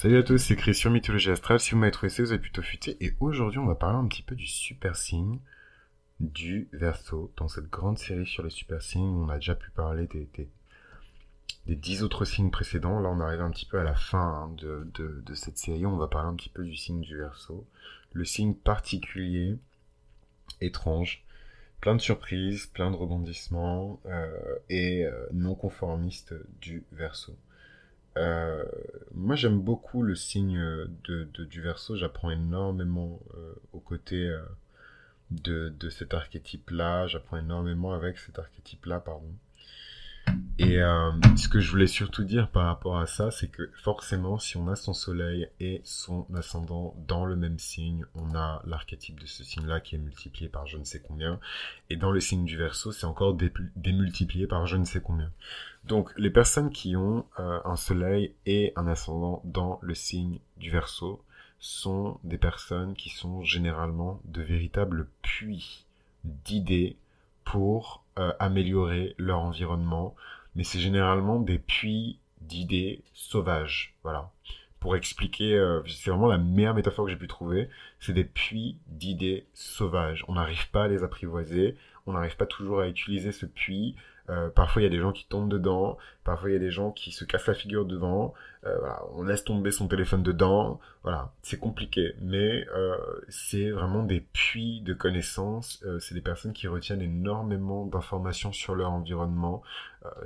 Salut à tous, c'est Chris sur Mythologie Astrale. Si vous m'avez trouvé ça, vous êtes plutôt futé. Et aujourd'hui, on va parler un petit peu du super signe du Verseau. Dans cette grande série sur les super signes, on a déjà pu parler des, des, dix autres signes précédents. Là, on arrive un petit peu à la fin hein, de, cette série. On va parler un petit peu du signe du Verseau. Le signe particulier, étrange, plein de surprises, plein de rebondissements euh, et euh, non conformiste du Verseau. Euh, moi, j'aime beaucoup le signe de, du verso. J'apprends énormément euh, aux côtés euh, de, de cet archétype-là. J'apprends énormément avec cet archétype-là, pardon. Et euh, ce que je voulais surtout dire par rapport à ça, c'est que forcément, si on a son soleil et son ascendant dans le même signe, on a l'archétype de ce signe-là qui est multiplié par je ne sais combien. Et dans le signe du Verseau, c'est encore démultiplié par je ne sais combien. Donc, les personnes qui ont euh, un soleil et un ascendant dans le signe du Verseau sont des personnes qui sont généralement de véritables puits d'idées pour euh, améliorer leur environnement, mais c'est généralement des puits d'idées sauvages, voilà. Pour expliquer, euh, c'est vraiment la meilleure métaphore que j'ai pu trouver, c'est des puits d'idées sauvages. On n'arrive pas à les apprivoiser, on n'arrive pas toujours à utiliser ce puits euh, parfois, il y a des gens qui tombent dedans. Parfois, il y a des gens qui se cassent la figure devant. Euh, on laisse tomber son téléphone dedans. Voilà, c'est compliqué, mais euh, c'est vraiment des puits de connaissances. c'est des personnes qui retiennent énormément d'informations sur leur environnement.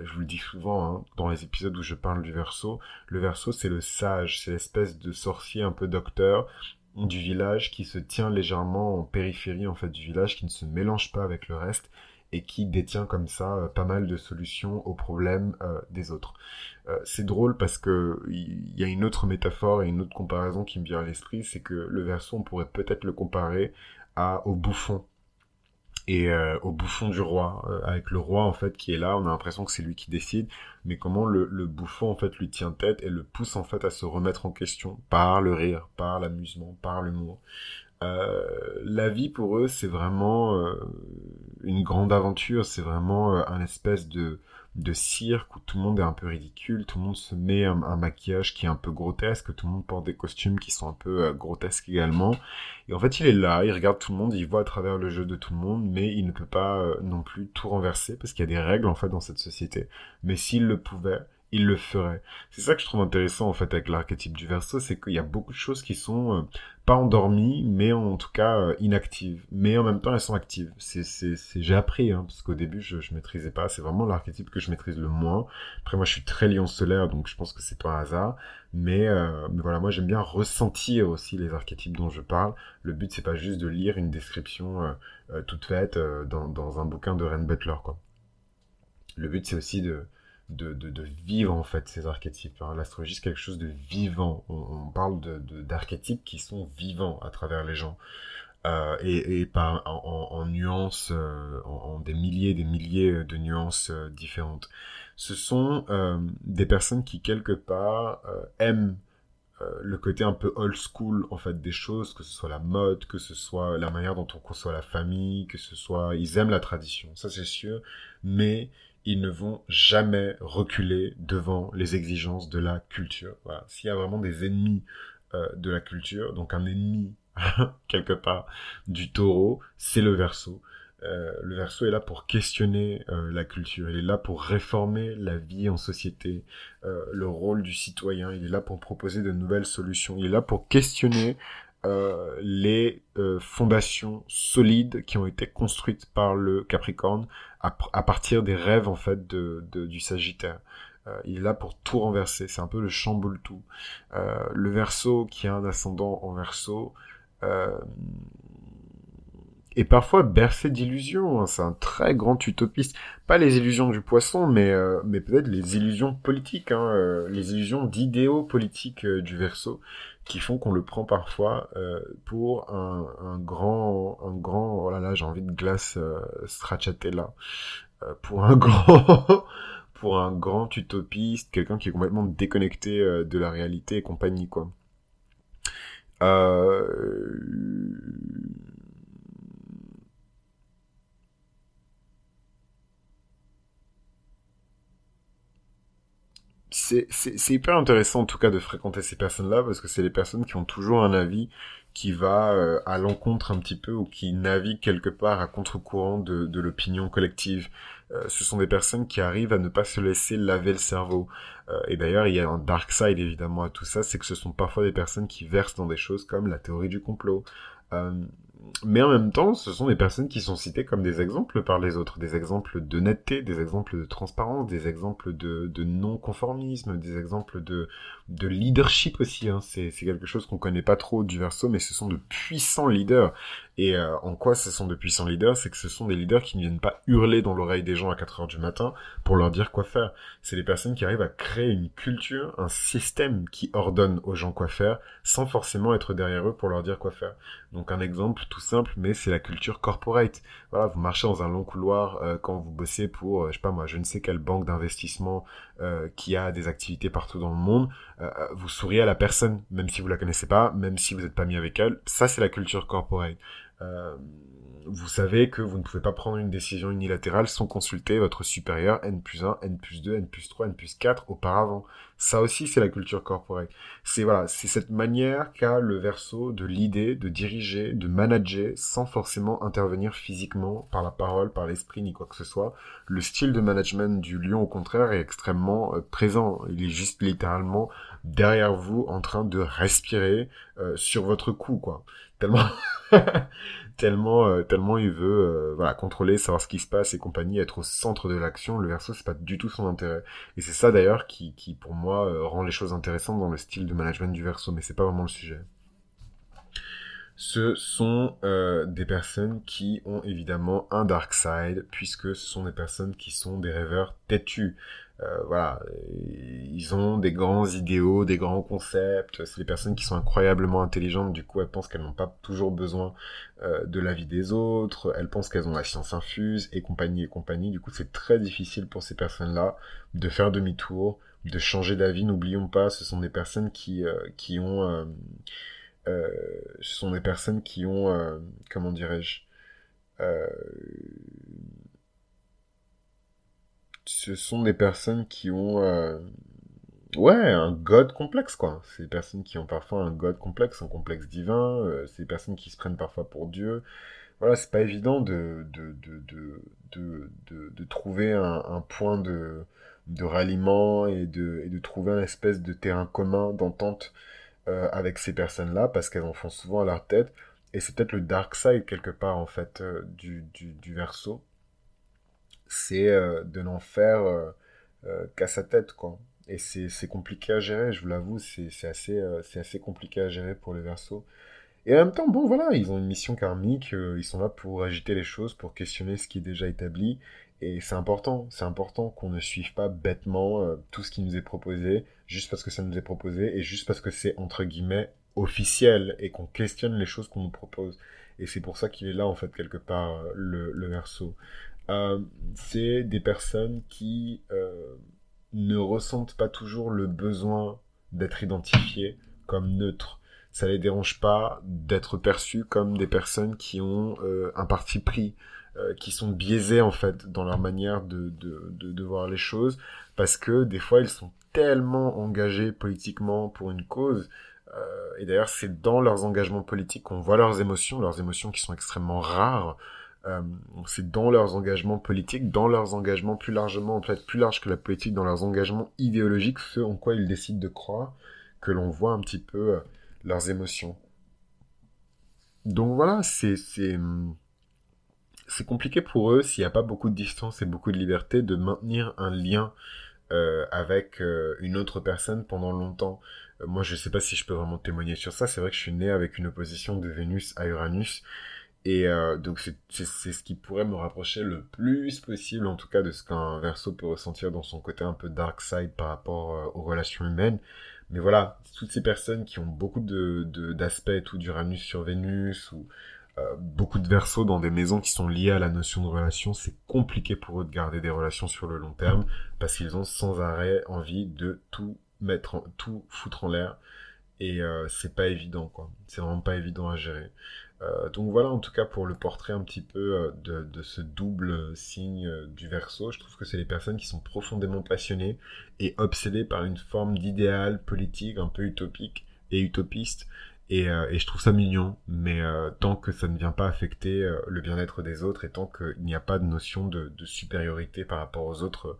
je vous le dis souvent hein, dans les épisodes où je parle du verso. Le verso, c'est le sage, c'est l'espèce de sorcier un peu docteur du village qui se tient légèrement en périphérie en fait du village, qui ne se mélange pas avec le reste et qui détient comme ça euh, pas mal de solutions aux problèmes euh, des autres. Euh, c'est drôle parce que il y a une autre métaphore et une autre comparaison qui me vient à l'esprit, c'est que le verso on pourrait peut-être le comparer à au bouffon et au bouffon du roi, avec le roi en fait qui est là, on a l'impression que c'est lui qui décide, mais comment le, le, bouffon en fait lui tient tête et le pousse en fait à se remettre en question par le rire, par l'amusement, par l'humour. Euh, la vie pour eux, c'est vraiment euh, une grande aventure, c'est vraiment euh, un espèce de, de cirque où tout le monde est un peu ridicule, tout le monde se met un, maquillage qui est un peu grotesque, tout le monde porte des costumes qui sont un peu grotesques également. Et en fait, il est là, il regarde tout le monde, il voit à travers le jeu de tout le monde, mais il ne peut pas non plus tout renverser parce qu'il y a des règles en fait dans cette société. Mais s'il le pouvait, il le ferait. C'est ça que je trouve intéressant en fait avec l'archétype du verso, c'est qu'il y a beaucoup de choses qui sont euh, pas endormies, mais en tout cas euh, inactives. Mais en même temps, elles sont actives. C'est, c'est, c'est... j'ai appris, hein, parce qu'au début, je, je maîtrisais pas. C'est vraiment l'archétype que je maîtrise le moins. Après, moi, je suis très lion solaire, donc je pense que c'est pas un hasard. Mais, euh, mais voilà, moi, j'aime bien ressentir aussi les archétypes dont je parle. Le but, c'est pas juste de lire une description toute faite dans, dans un bouquin de Ren Butler, quoi. Le but, c'est aussi de de, de, vivre en fait ces archétypes. Hein. L'astrologie c'est quelque chose de vivant. On, parle d'archétypes qui sont vivants à travers les gens. Euh, et, et pas en, nuances, euh, en, des milliers des milliers de nuances euh, différentes. Ce sont des personnes qui quelque part aiment le côté un peu old school en fait des choses, que ce soit la mode, que ce soit la manière dont on conçoit la famille, que ce soit ils aiment la tradition, ça c'est sûr, mais ils ne vont jamais reculer devant les exigences de la culture. Voilà. S'il y a vraiment des ennemis euh, de la culture, donc un ennemi quelque part du taureau, c'est le verso. Euh, le verso est là pour questionner euh, la culture, il est là pour réformer la vie en société, euh, le rôle du citoyen, il est là pour proposer de nouvelles solutions, il est là pour questionner euh, les euh, fondations solides qui ont été construites par le Capricorne à, partir des rêves en fait de, du Sagittaire. Euh, il est là pour tout renverser, c'est un peu le chamboule tout. le Verseau qui a un ascendant en Verseau et parfois bercé d'illusions. Hein. C'est un très grand utopiste. Pas les illusions du poisson, mais, mais peut-être les illusions politiques, hein, les illusions d'idéaux politiques du verso, qui font qu'on le prend parfois pour un, grand, un grand, oh là là, j'ai envie de glace stracciatella, pour un grand, pour un grand utopiste, quelqu'un qui est complètement déconnecté de la réalité et compagnie, quoi. Euh c'est hyper intéressant en tout cas de fréquenter ces personnes-là parce que c'est les personnes qui ont toujours un avis qui va euh, à l'encontre un petit peu ou qui navigue quelque part à contre-courant de, l'opinion collective. Euh, ce sont des personnes qui arrivent à ne pas se laisser laver le cerveau. Euh, et d'ailleurs, il y a un dark side évidemment à tout ça, c'est que ce sont parfois des personnes qui versent dans des choses comme la théorie du complot. Mais en même temps, ce sont des personnes qui sont citées comme des exemples par les autres, des exemples d'honnêteté, des exemples de transparence, des exemples de, non-conformisme, des exemples de, de leadership aussi. Hein. C'est quelque chose qu'on connaît pas trop du verso, mais ce sont de puissants leaders. Et euh, en quoi ce sont de puissants leaders? C'est que ce sont des leaders qui ne viennent pas hurler dans l'oreille des gens à 4 heures du matin pour leur dire quoi faire. C'est des personnes qui arrivent à créer une culture, un système qui ordonne aux gens quoi faire, sans forcément être derrière eux pour leur dire quoi faire. Donc un exemple tout simple, mais c'est la culture corporate. Voilà, vous marchez dans un long couloir euh, quand vous bossez pour, euh, je sais pas moi, je ne sais quelle banque d'investissement qui a des activités partout dans le monde. vous souriez à la personne, même si vous la connaissez pas, même si vous n'êtes pas mis avec elle. Ça, c'est la culture corporate. Euh, vous savez que vous ne pouvez pas prendre une décision unilatérale sans consulter votre supérieur N plus 1, N plus 2, N plus 3, N plus 4 auparavant. Ça aussi, c'est la culture corporelle. C'est voilà, c'est cette manière qu'a le verso de l'idée de diriger, de manager sans forcément intervenir physiquement par la parole, par l'esprit ni quoi que ce soit. Le style de management du lion, au contraire, est extrêmement euh, présent. Il est juste littéralement derrière vous en train de respirer euh, sur votre cou, quoi tellement tellement euh, tellement il veut euh, voilà contrôler savoir ce qui se passe et compagnie être au centre de l'action. Le verso c'est pas du tout son intérêt. Et c'est ça d'ailleurs qui qui pour moi euh, rend les choses intéressantes dans le style de management du verso mais c'est pas vraiment le sujet. Ce sont des personnes qui ont évidemment un dark side puisque ce sont des personnes qui sont des rêveurs têtus euh, voilà, ils ont des grands idéaux, des grands concepts. C'est des personnes qui sont incroyablement intelligentes. Du coup, elles pensent qu'elles n'ont pas toujours besoin euh, de l'avis des autres. Elles pensent qu'elles ont la science infuse et compagnie et compagnie. Du coup, c'est très difficile pour ces personnes-là de faire demi-tour, de changer d'avis. N'oublions pas, ce sont des personnes qui euh, qui ont, ce sont des personnes qui ont, comment dirais-je ce sont des personnes qui ont euh, ouais un god complexe quoi. C'est des personnes qui ont parfois un god complexe un complexe divin euh, c'est des personnes qui se prennent parfois pour dieu. Voilà c'est pas évident de de, de, de, de, trouver un, point de de ralliement et de de trouver un espèce de terrain commun d'entente euh, avec ces personnes là parce qu'elles en font souvent à leur tête. Et c'est peut-être le dark side quelque part en fait du, du, du verso c'est euh, de n'en faire euh, euh, qu'à sa tête, quoi. Et c'est compliqué à gérer, je vous l'avoue, c'est assez, assez compliqué à gérer pour les versos. Et en même temps, bon, voilà, ils ont une mission karmique, ils sont là pour agiter les choses, pour questionner ce qui est déjà établi. Et c'est important, c'est important qu'on ne suive pas bêtement tout ce qui nous est proposé, juste parce que ça nous est proposé, et juste parce que c'est, entre guillemets, officiel, et qu'on questionne les choses qu'on nous propose. Et c'est pour ça qu'il est là, en fait, quelque part, le, le verso. Euh, c'est des personnes qui euh, ne ressentent pas toujours le besoin d'être identifiées comme neutres. Ça les dérange pas d'être perçus comme des personnes qui ont euh, un parti pris, qui sont biaisées en fait dans leur manière de, de, de, de, voir les choses, parce que des fois ils sont tellement engagés politiquement pour une cause, et d'ailleurs c'est dans leurs engagements politiques qu'on voit leurs émotions, leurs émotions qui sont extrêmement rares, euh, c'est dans leurs engagements politiques, dans leurs engagements plus largement, en fait plus large que la politique, dans leurs engagements idéologiques, ce en quoi ils décident de croire, que l'on voit un petit peu euh, leurs émotions. Donc voilà, c'est c'est c'est compliqué pour eux s'il n'y a pas beaucoup de distance et beaucoup de liberté de maintenir un lien euh, avec une autre personne pendant longtemps. moi, je sais pas si je peux vraiment témoigner sur ça. C'est vrai que je suis né avec une opposition de Vénus à Uranus et euh, donc c'est ce qui pourrait me rapprocher le plus possible, en tout cas, de ce qu'un verso peut ressentir dans son côté un peu dark side par rapport euh, aux relations humaines. Mais voilà, toutes ces personnes qui ont beaucoup de d'aspects de, tout d'Uranus sur Vénus ou euh, beaucoup de versos dans des maisons qui sont liées à la notion de relation, c'est compliqué pour eux de garder des relations sur le long terme parce qu'ils ont sans arrêt envie de tout mettre, tout foutre en l'air et c'est pas évident quoi. C'est vraiment pas évident à gérer. Euh, donc voilà en tout cas pour le portrait un petit peu euh, de, ce double signe euh, du verso. Je trouve que c'est les personnes qui sont profondément passionnées et obsédées par une forme d'idéal politique un peu utopique et utopiste et, euh, et, je trouve ça mignon, mais euh, tant que ça ne vient pas affecter euh, le bien-être des autres et tant qu'il n'y a pas de notion de, de supériorité par rapport aux autres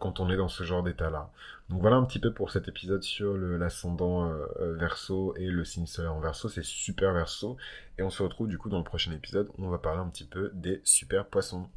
quand on est dans ce genre d'état-là. Donc voilà un petit peu pour cet épisode sur l'ascendant verso et le signe solaire en verso, c'est super verso. Et on se retrouve du coup dans le prochain épisode où on va parler un petit peu des super poissons.